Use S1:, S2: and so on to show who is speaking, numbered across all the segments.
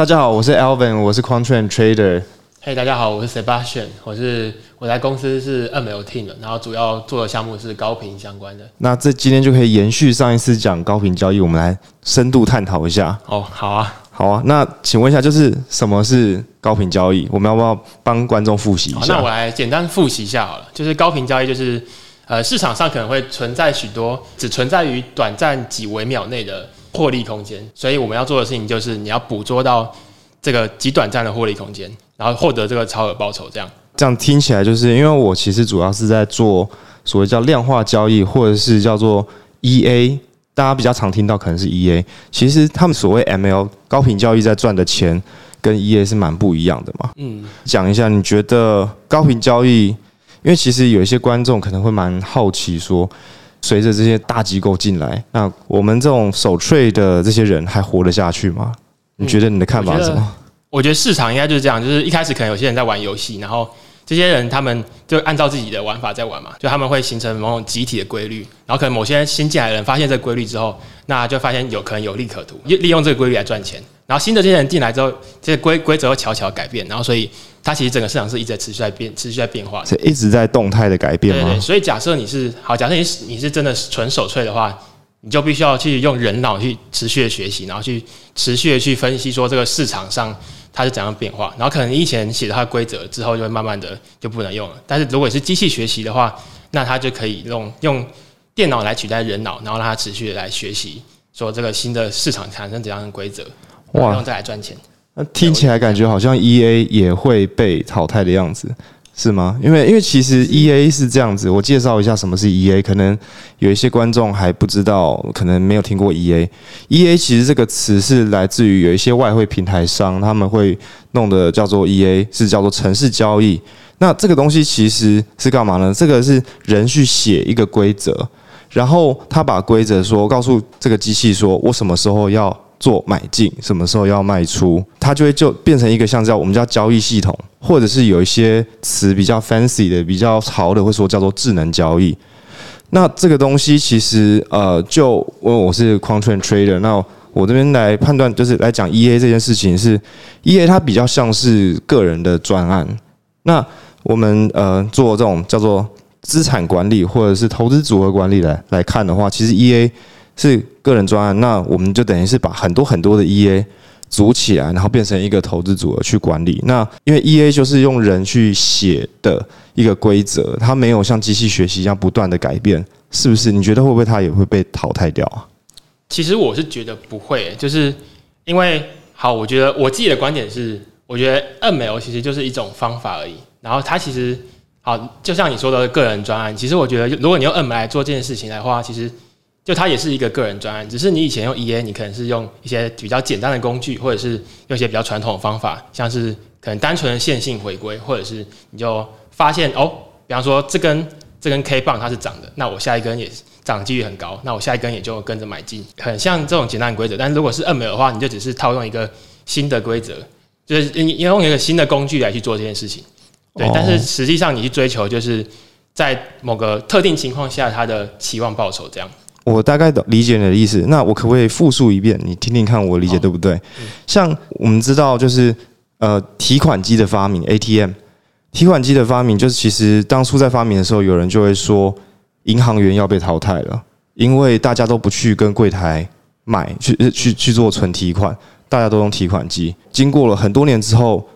S1: 大家好，我是 Alvin，我是 Quantrain Trader。
S2: 嘿，大家好，我是 Sebastian，我是我在公司是 ML Team 的，然后主要做的项目是高频相关的。
S1: 那这今天就可以延续上一次讲高频交易，我们来深度探讨一下。
S2: 哦，好啊，
S1: 好啊。那请问一下，就是什么是高频交易？我们要不要帮观众复习一下？
S2: 那我来简单复习一下好了。就是高频交易，就是呃市场上可能会存在许多只存在于短暂几微秒内的获利空间，所以我们要做的事情就是你要捕捉到这个极短暂的获利空间。然后获得这个超额报酬，这样
S1: 这样听起来就是因为我其实主要是在做所谓叫量化交易，或者是叫做 EA，大家比较常听到可能是 EA。其实他们所谓 ML 高频交易在赚的钱跟 EA 是蛮不一样的嘛。嗯，讲一下你觉得高频交易，因为其实有一些观众可能会蛮好奇说，随着这些大机构进来，那我们这种守 trade 的这些人还活得下去吗？你觉得你的看法是什么？
S2: 我觉得市场应该就是这样，就是一开始可能有些人在玩游戏，然后这些人他们就按照自己的玩法在玩嘛，就他们会形成某种集体的规律，然后可能某些新进来的人发现这个规律之后，那就发现有可能有利可图，利利用这个规律来赚钱。然后新的这些人进来之后，这些规规则会悄悄改变，然后所以它其实整个市场是一直在持续在变，持续在变化，
S1: 是一直在动态的改变吗？
S2: 对。所以假设你是好，假设你是你是真的纯手脆的话。你就必须要去用人脑去持续的学习，然后去持续的去分析说这个市场上它是怎样变化，然后可能以前写的它的规则之后就会慢慢的就不能用了。但是如果是机器学习的话，那它就可以用用电脑来取代人脑，然后让它持续的来学习说这个新的市场产生怎样的规则，然后再来赚钱。
S1: 那听起来感觉好像 E A 也会被淘汰的样子。是吗？因为因为其实 E A 是这样子，我介绍一下什么是 E A，可能有一些观众还不知道，可能没有听过 E A。E A 其实这个词是来自于有一些外汇平台商，他们会弄的叫做 E A，是叫做城市交易。那这个东西其实是干嘛呢？这个是人去写一个规则，然后他把规则说告诉这个机器说，我什么时候要。做买进，什么时候要卖出，它就会就变成一个像叫我们叫交易系统，或者是有一些词比较 fancy 的、比较潮的，会说叫做智能交易。那这个东西其实呃，就因为我是 quant trader，那我这边来判断，就是来讲 EA 这件事情是 EA 它比较像是个人的专案。那我们呃做这种叫做资产管理或者是投资组合管理来来看的话，其实 EA。是个人专案，那我们就等于是把很多很多的 EA 组起来，然后变成一个投资组合去管理。那因为 EA 就是用人去写的一个规则，它没有像机器学习一样不断的改变，是不是？你觉得会不会它也会被淘汰掉啊？
S2: 其实我是觉得不会，就是因为好，我觉得我自己的观点是，我觉得 ML 其实就是一种方法而已。然后它其实好，就像你说的个人专案，其实我觉得如果你用 ML 来做这件事情的话，其实。就它也是一个个人专案，只是你以前用 EA，你可能是用一些比较简单的工具，或者是用一些比较传统的方法，像是可能单纯的线性回归，或者是你就发现哦，比方说这根这根 K 棒它是涨的，那我下一根也涨的几率很高，那我下一根也就跟着买进，很像这种简单的规则。但是如果是 ML 的话，你就只是套用一个新的规则，就是你用一个新的工具来去做这件事情。对，但是实际上你去追求就是在某个特定情况下它的期望报酬这样。
S1: 我大概理解你的意思，那我可不可以复述一遍？你听听看，我理解对不对？像我们知道，就是呃，提款机的发明，ATM，提款机的发明，就是其实当初在发明的时候，有人就会说，银行员要被淘汰了，因为大家都不去跟柜台买，去去去做存提款，大家都用提款机。经过了很多年之后，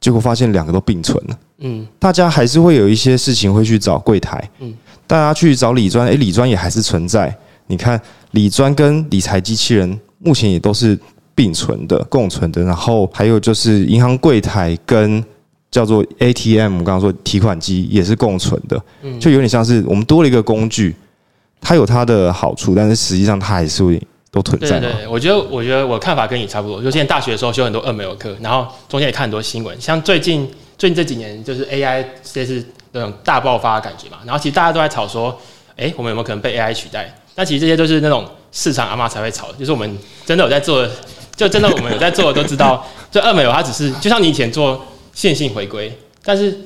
S1: 结果发现两个都并存了。嗯，大家还是会有一些事情会去找柜台。嗯，大家去找理专，诶，理专也还是存在。你看，理专跟理财机器人目前也都是并存的、共存的。然后还有就是银行柜台跟叫做 ATM，我刚刚说提款机也是共存的。嗯，就有点像是我们多了一个工具，它有它的好处，但是实际上它还是会都存在。
S2: 对对，我觉得我觉得我看法跟你差不多。就现在大学的时候修很多二没有课，然后中间也看很多新闻，像最近最近这几年就是 AI 这是那种大爆发的感觉嘛。然后其实大家都在吵说，哎，我们有没有可能被 AI 取代？那其实这些都是那种市场阿妈才会炒的，就是我们真的有在做，就真的我们有在做的都知道，就二美有它只是就像你以前做线性回归，但是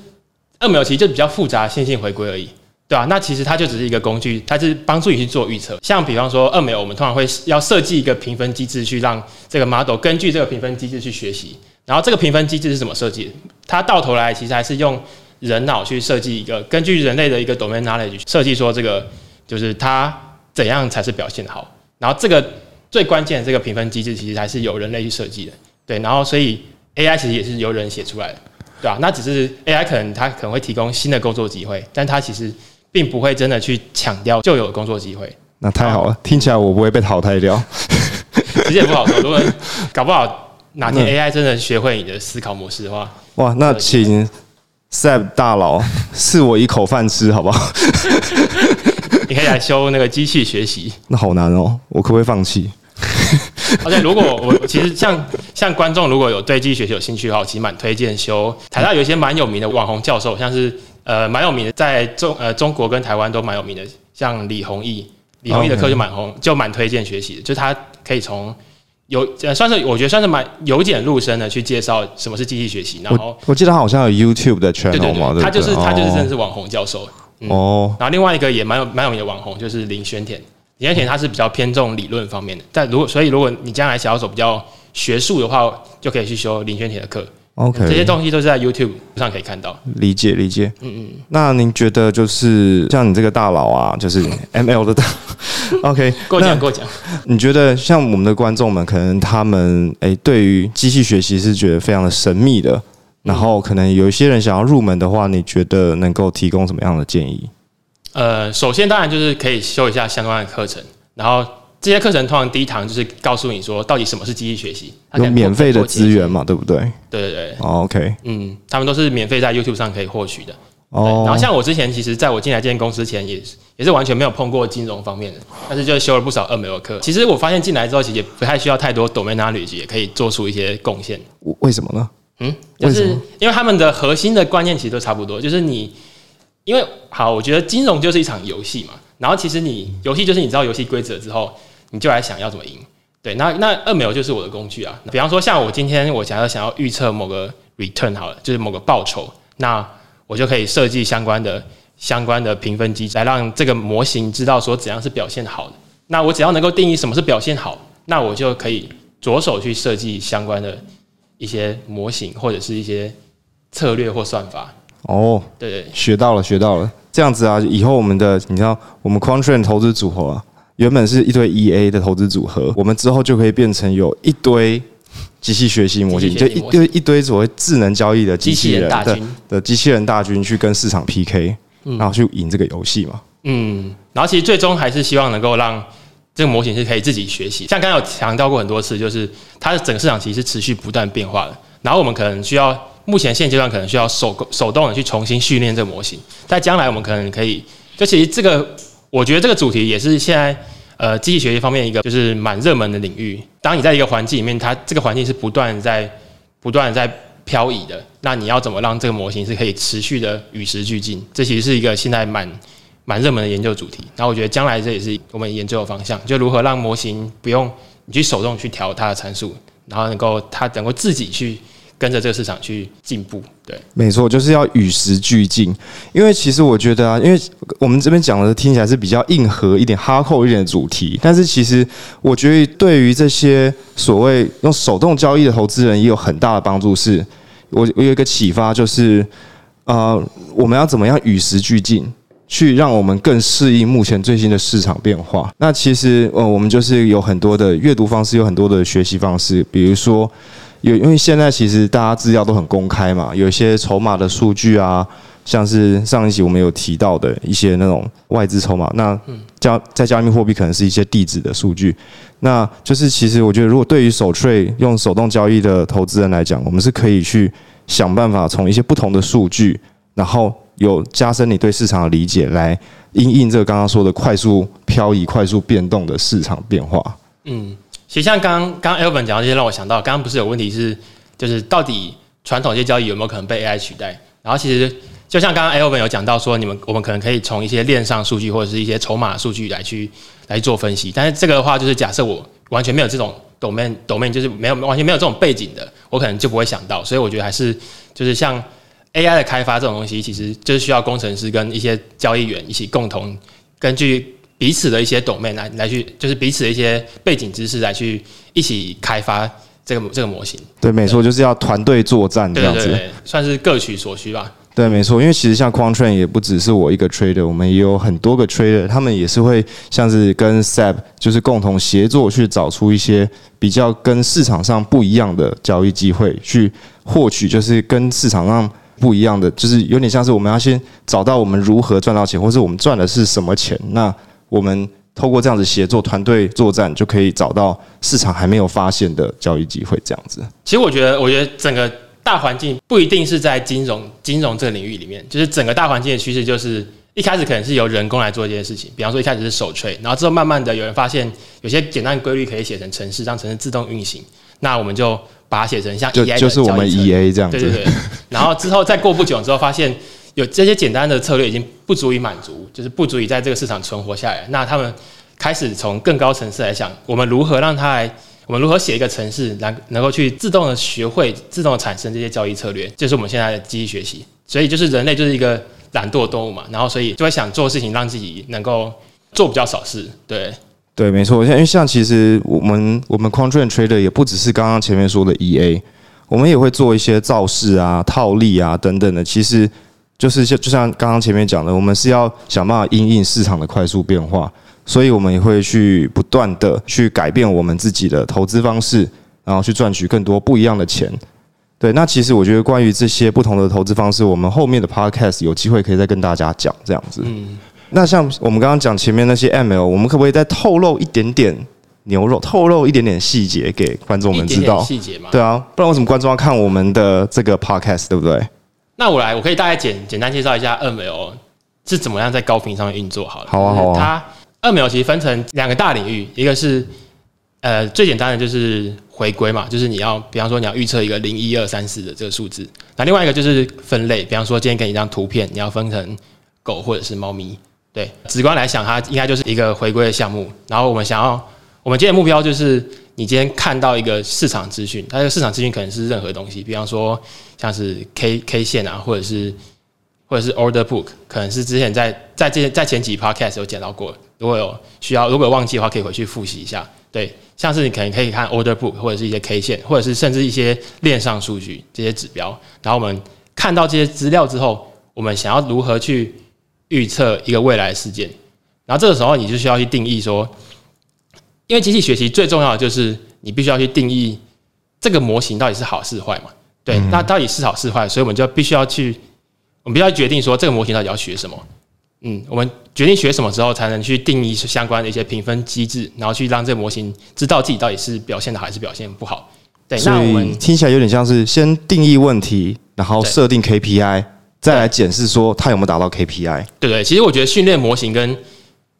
S2: 二美有其实就比较复杂线性回归而已。对啊，那其实它就只是一个工具，它是帮助你去做预测。像比方说二美，我们通常会要设计一个评分机制，去让这个 model 根据这个评分机制去学习。然后这个评分机制是怎么设计？它到头来其实还是用人脑去设计一个，根据人类的一个 domain knowledge 设计说这个就是它怎样才是表现好。然后这个最关键的这个评分机制其实还是由人类去设计的。对，然后所以 AI 其实也是由人写出来的，对吧？那只是 AI 可能它可能会提供新的工作机会，但它其实。并不会真的去抢掉旧有的工作机会，
S1: 那太好了，听起来我不会被淘汰掉。
S2: 其实也不好说，如果搞不好哪天 AI 真的学会你的思考模式的话，
S1: 哇，那请 Seb 大佬赐我一口饭吃，好不好？
S2: 你可以来修那个机器学习，
S1: 那好难哦，我可不可以放弃？
S2: 而且如果我其实像像观众如果有对机器学习有兴趣的话，我其实蛮推荐修台大有一些蛮有名的网红教授，像是。呃，蛮有名的，在中呃中国跟台湾都蛮有名的，像李弘毅，李弘毅的课就蛮红，就蛮推荐学习的，就他可以从有呃算是我觉得算是蛮由浅入深的去介绍什么是机器学习。然后
S1: 我记得他好像有 YouTube 的 channel 嘛，
S2: 他就是他就是真的是网红教授哦。然后另外一个也蛮有蛮有名的网红就是林轩田，林轩田他是比较偏重理论方面的，但如果所以如果你将来想要走比较学术的话，就可以去修林轩田的课。
S1: OK，
S2: 这些东西都是在 YouTube 上可以看到。
S1: 理解理解，嗯嗯。那您觉得就是像你这个大佬啊，就是 ML 的大，OK，
S2: 过奖过奖。
S1: 你觉得像我们的观众们，可能他们诶对于机器学习是觉得非常的神秘的，然后可能有一些人想要入门的话，你觉得能够提供什么样的建议？
S2: 呃，首先当然就是可以修一下相关的课程，然后。这些课程通常第一堂就是告诉你说，到底什么是机器学习，
S1: 有免费的资源嘛，对不对？
S2: 对对对
S1: ，OK，
S2: 嗯，他们都是免费在 YouTube 上可以获取的。哦，然后像我之前，其实在我进来这间公司前，也是也是完全没有碰过金融方面的，但是就修了不少二美的课。其实我发现进来之后，其实也不太需要太多 domain knowledge，也可以做出一些贡献。
S1: 为什么呢？
S2: 嗯，就是因为他们的核心的观念其实都差不多，就是你，因为好，我觉得金融就是一场游戏嘛，然后其实你游戏就是你知道游戏规则之后。你就来想要怎么赢，对，那那二秒就是我的工具啊。比方说，像我今天我想要想要预测某个 return 好了，就是某个报酬，那我就可以设计相关的相关的评分机制，来让这个模型知道说怎样是表现好的。那我只要能够定义什么是表现好，那我就可以着手去设计相关的一些模型或者是一些策略或算法。哦，对对，
S1: 学到了，学到了。这样子啊，以后我们的你知道，我们 Quantrain 投资组合啊。原本是一堆 EA 的投资组合，我们之后就可以变成有一堆机器学习模型，就一堆一堆所谓智能交易的机器人的的机器人大军去跟市场 PK，然后去赢这个游戏嘛。
S2: 嗯，然后其实最终还是希望能够让这个模型是可以自己学习。像刚刚有强调过很多次，就是它的整个市场其实是持续不断变化的。然后我们可能需要目前现阶段可能需要手手动的去重新训练这个模型，在将来我们可能可以，就其实这个。我觉得这个主题也是现在呃机器学习方面一个就是蛮热门的领域。当你在一个环境里面，它这个环境是不断在不断在漂移的，那你要怎么让这个模型是可以持续的与时俱进？这其实是一个现在蛮蛮热门的研究主题。然后我觉得将来这也是我们研究的方向，就如何让模型不用你去手动去调它的参数，然后能够它能够自己去。跟着这个市场去进步，对，
S1: 没错，就是要与时俱进。因为其实我觉得啊，因为我们这边讲的听起来是比较硬核一点、哈扣一点的主题，但是其实我觉得对于这些所谓用手动交易的投资人也有很大的帮助。是我我有一个启发，就是呃，我们要怎么样与时俱进，去让我们更适应目前最新的市场变化。那其实呃，我们就是有很多的阅读方式，有很多的学习方式，比如说。有，因为现在其实大家资料都很公开嘛，有一些筹码的数据啊，像是上一集我们有提到的一些那种外资筹码，那加在加密货币可能是一些地址的数据，那就是其实我觉得，如果对于手税用手动交易的投资人来讲，我们是可以去想办法从一些不同的数据，然后有加深你对市场的理解，来应应这个刚刚说的快速漂移、快速变动的市场变化。嗯。
S2: 其实像刚刚刚 Elvin 讲到这些，让我想到刚刚不是有问题是，就是到底传统这些交易有没有可能被 AI 取代？然后其实就像刚刚 Elvin 有讲到说，你们我们可能可以从一些链上数据或者是一些筹码数据来去来做分析。但是这个的话，就是假设我完全没有这种 domain domain，就是没有完全没有这种背景的，我可能就不会想到。所以我觉得还是就是像 AI 的开发这种东西，其实就是需要工程师跟一些交易员一起共同根据彼此的一些 domain 来来去，就是彼此的一些背景知识来去一起开发这个这个模型。
S1: 对，没错，就是要团队作战这样子。
S2: 算是各取所需吧。
S1: 对，没错，因为其实像 Quantrain 也不只是我一个 trader，我们也有很多个 trader，他们也是会像是跟 SAP 就是共同协作去找出一些比较跟市场上不一样的交易机会，去获取就是跟市场上不一样的，就是有点像是我们要先找到我们如何赚到钱，或是我们赚的是什么钱，那我们透过这样子协作团队作战，就可以找到市场还没有发现的交易机会，这样子。
S2: 其实我觉得，我觉得整个。大环境不一定是在金融金融这个领域里面，就是整个大环境的趋势，就是一开始可能是由人工来做这件事情。比方说一开始是手吹，然后之后慢慢的有人发现有些简单规律可以写成程式，让程式自动运行，那我们就把它写成像 EA
S1: 就是我们 EA 这样子。
S2: 对对对。然后之后再过不久之后，发现有这些简单的策略已经不足以满足，就是不足以在这个市场存活下来。那他们开始从更高层次来想，我们如何让它来。我们如何写一个程式，能能够去自动的学会、自动的产生这些交易策略，就是我们现在的机器学习。所以就是人类就是一个懒惰动物嘛，然后所以就会想做事情，让自己能够做比较少事。对，
S1: 对，没错。因为像其实我们我们 quant Trader 也不只是刚刚前面说的 EA，我们也会做一些造势啊、套利啊等等的。其实就是像就像刚刚前面讲的，我们是要想办法因应市场的快速变化。所以，我们也会去不断的去改变我们自己的投资方式，然后去赚取更多不一样的钱。对，那其实我觉得关于这些不同的投资方式，我们后面的 podcast 有机会可以再跟大家讲这样子。嗯，那像我们刚刚讲前面那些 ML，我们可不可以再透露一点点牛肉，透露一点点细节给观众们知道？
S2: 细节嘛？
S1: 对啊，不然为什么观众要看我们的这个 podcast，对不对？
S2: 那我来，我可以大概简简单介绍一下 ML 是怎么样在高频上面运作好了。
S1: 好啊，好啊。
S2: 它 ML 其实分成两个大领域，一个是呃最简单的就是回归嘛，就是你要比方说你要预测一个零一二三四的这个数字，那另外一个就是分类，比方说今天给你一张图片，你要分成狗或者是猫咪，对，直观来想它应该就是一个回归的项目。然后我们想要，我们今天目标就是你今天看到一个市场资讯，它的市场资讯可能是任何东西，比方说像是 K K 线啊，或者是或者是 Order Book，可能是之前在在这在前几 Podcast 有讲到过。如果有需要，如果忘记的话，可以回去复习一下。对，像是你可能可以看 order book，或者是一些 K 线，或者是甚至一些链上数据这些指标。然后我们看到这些资料之后，我们想要如何去预测一个未来事件？然后这个时候你就需要去定义说，因为机器学习最重要的就是你必须要去定义这个模型到底是好是坏嘛？对，那到底是好是坏？所以我们就必须要去，我们必须要决定说这个模型到底要学什么。嗯，我们决定学什么之后，才能去定义相关的一些评分机制，然后去让这个模型知道自己到底是表现的还是表现不好。对，那我们
S1: 听起来有点像是先定义问题，然后设定 KPI，再来检视说它有没有达到 KPI。
S2: 对对，其实我觉得训练模型跟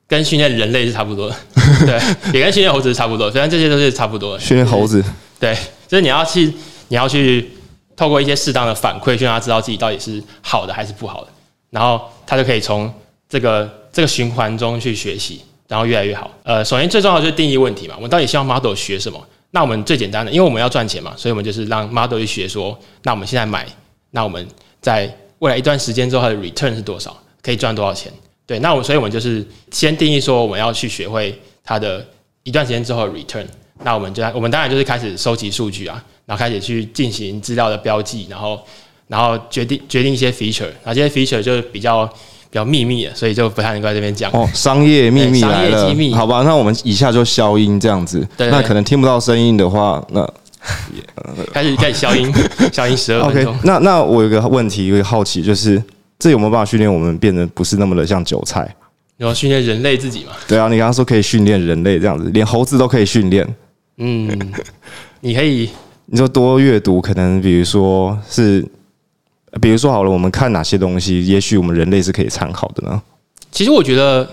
S2: 跟训练人类是差不多的，对，也跟训练猴子是差不多。虽然这些都是差不多的，
S1: 训练猴子，
S2: 对，就是你要去你要去透过一些适当的反馈，去让他知道自己到底是好的还是不好的，然后他就可以从。这个这个循环中去学习，然后越来越好。呃，首先最重要的就是定义问题嘛。我们到底希望 model 学什么？那我们最简单的，因为我们要赚钱嘛，所以我们就是让 model 去学说，那我们现在买，那我们在未来一段时间之后它的 return 是多少，可以赚多少钱？对，那我所以我们就是先定义说我们要去学会它的一段时间之后的 return。那我们就我们当然就是开始收集数据啊，然后开始去进行资料的标记，然后然后决定决定一些 feature，然后这些 feature 就是比较。比较秘密的，所以就不太能够在这边讲
S1: 哦。商业秘密来了，好吧？那我们以下就消音这样子。那可能听不到声音的话，那
S2: 开始开始消音，消音十二分钟。
S1: 那那我有个问题，有个好奇，就是这有没有办法训练我们变得不是那么的像韭菜？
S2: 你要训练人类自己嘛？
S1: 对啊，你刚刚说可以训练人类这样子，连猴子都可以训练。
S2: 嗯，你可以，
S1: 你说多阅读，可能比如说是。比如说好了，我们看哪些东西，也许我们人类是可以参考的呢？
S2: 其实我觉得，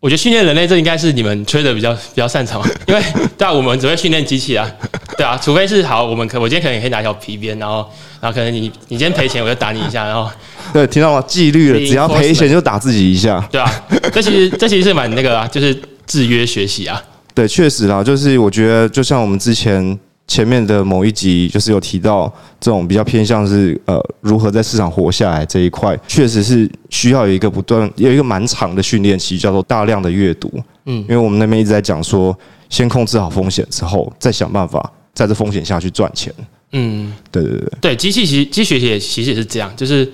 S2: 我觉得训练人类这应该是你们吹的比较比较擅长，因为对啊，我们只会训练机器啊，对啊，除非是好，我们可我今天可能也可以拿一条皮鞭，然后然后可能你你今天赔钱，我就打你一下，然后
S1: 对，听到吗？纪律了，只要赔钱就打自己一下，
S2: 对啊，这其实这其实是蛮那个啊，就是制约学习啊。
S1: 对，确实啦，就是我觉得就像我们之前。前面的某一集就是有提到这种比较偏向是呃如何在市场活下来这一块，确实是需要有一个不断有一个蛮长的训练期，叫做大量的阅读。嗯，因为我们那边一直在讲说，先控制好风险之后，再想办法在这风险下去赚钱。嗯，对对对，
S2: 对，机器其实机器学习其实也是这样，就是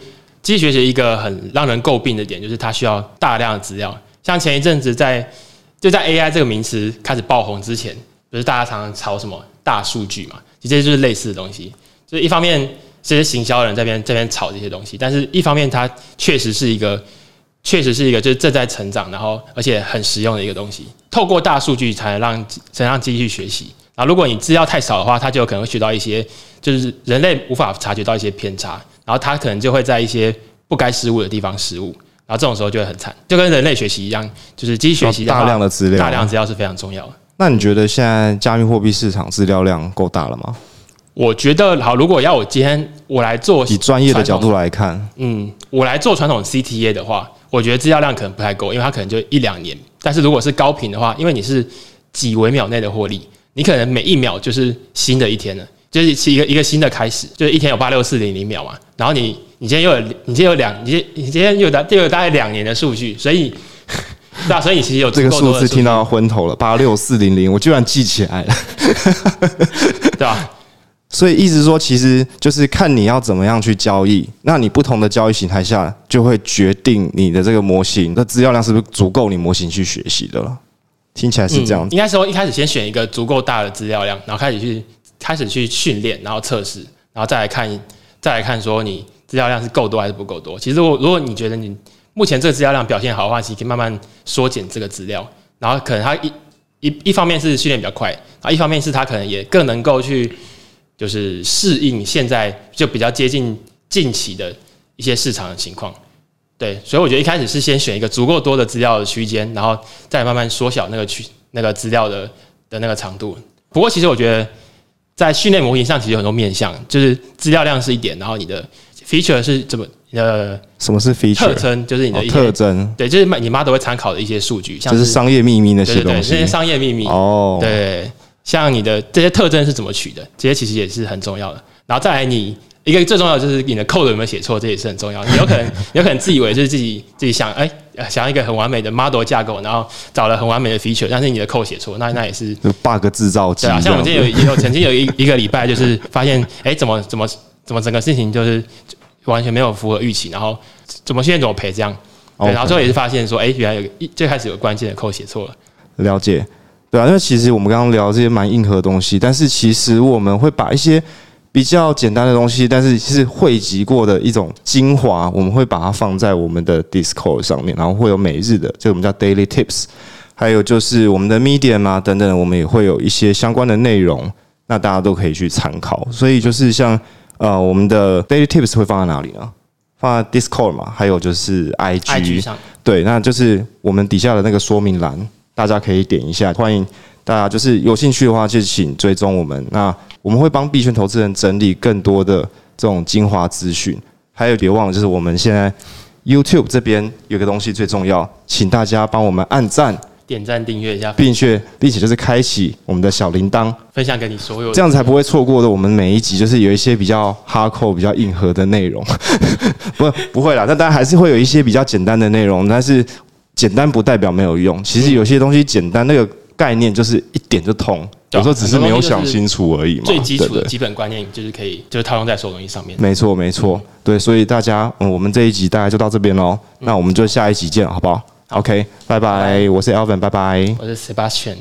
S2: 机器学习一个很让人诟病的点，就是它需要大量的资料。像前一阵子在就在 AI 这个名词开始爆红之前，不是大家常常炒什么大数据嘛？其实就是类似的东西。就是一方面这些行销人这边这边炒这些东西，但是一方面它确实是一个确实是一个就是正在成长，然后而且很实用的一个东西。透过大数据才能让才能让机器去学习。然后如果你资料太少的话，它就有可能会学到一些就是人类无法察觉到一些偏差，然后它可能就会在一些不该失误的地方失误。然后这种时候就会很惨，就跟人类学习一样，就是机器学习
S1: 大量的资料，
S2: 大量资料是非常重要的。
S1: 那你觉得现在加密货币市场资料量够大了吗？
S2: 我觉得好，如果要我今天我来做
S1: 以专业的角度来看，
S2: 嗯，我来做传统 CTA 的话，我觉得资料量可能不太够，因为它可能就一两年。但是如果是高频的话，因为你是几微秒内的获利，你可能每一秒就是新的一天了，就是是一个一个新的开始，就是一天有八六四零零秒嘛，然后你。你今天又有，你今天有两，你今你今天又大，又有大概两年的数据，所以，对啊，所以你其实有
S1: 这个数字听到昏头了，八六四零零，我居然记起来了，
S2: 对吧？
S1: 所以意思说，其实就是看你要怎么样去交易，那你不同的交易形态下，就会决定你的这个模型的资料量是不是足够你模型去学习的了。听起来是这样，
S2: 应该说一开始先选一个足够大的资料量，然后开始去开始去训练，然后测试，然后再来看，再来看说你。资料量是够多还是不够多？其实，我如果你觉得你目前这个资料量表现好的话，其实可以慢慢缩减这个资料。然后，可能它一一一方面是训练比较快，啊，一方面是它可能也更能够去就是适应现在就比较接近近期的一些市场的情况。对，所以我觉得一开始是先选一个足够多的资料的区间，然后再慢慢缩小那个区那个资料的的那个长度。不过，其实我觉得在训练模型上，其实有很多面向，就是资料量是一点，然后你的。feature 是怎么呃？
S1: 什么是 feature？
S2: 特征就是你的
S1: 特征，
S2: 对，就是你妈都会参考的一些数据，
S1: 像是商业秘密那些东西，
S2: 这些商业秘密哦。对，像你的这些特征是怎么取的？这些其实也是很重要的。然后再来，你一个最重要的就是你的 code 有没有写错，这也是很重要。你有可能 有可能自以为就是自己自己想哎，想要一个很完美的 model 架构，然后找了很完美的 feature，但是你的 code 写错，那那也是
S1: bug 制造机。
S2: 对啊，像我们之前有也有曾经有一一个礼拜，就是发现哎，怎么怎么怎么整个事情就是。完全没有符合预期，然后怎么现在怎么赔这样？对，然后最后也是发现说，哎，原来有一最开始有关键的扣写错了。
S1: 了解，对啊，因为其实我们刚刚聊这些蛮硬核的东西，但是其实我们会把一些比较简单的东西，但是是汇集过的一种精华，我们会把它放在我们的 Discord 上面，然后会有每日的，这我们叫 Daily Tips，还有就是我们的 Medium 啊等等，我们也会有一些相关的内容，那大家都可以去参考。所以就是像。呃，我们的 daily tips 会放在哪里呢？放在 Discord 嘛，还有就是
S2: IG 上。
S1: 对，那就是我们底下的那个说明栏，大家可以点一下。欢迎大家，就是有兴趣的话，就请追踪我们。那我们会帮币圈投资人整理更多的这种精华资讯。还有别忘了，就是我们现在 YouTube 这边有个东西最重要，请大家帮我们按赞。
S2: 点赞、订阅一下，
S1: 并且并且就是开启我们的小铃铛，
S2: 分享给你所有，
S1: 这样才不会错过的。我们每一集就是有一些比较哈扣、比较硬核的内容，不不会啦。但当然还是会有一些比较简单的内容，但是简单不代表没有用。其实有些东西简单，那个概念就是一点就通，有时候只是没有想清楚而已嘛。
S2: 最基础的基本观念就是可以，就是套用在所有东西上面。
S1: 没错，没错，对。所以大家，嗯，我们这一集大概就到这边喽。那我们就下一集见，好不好？OK，拜拜，我是 Alvin，拜拜，
S2: 我是 Sebastian。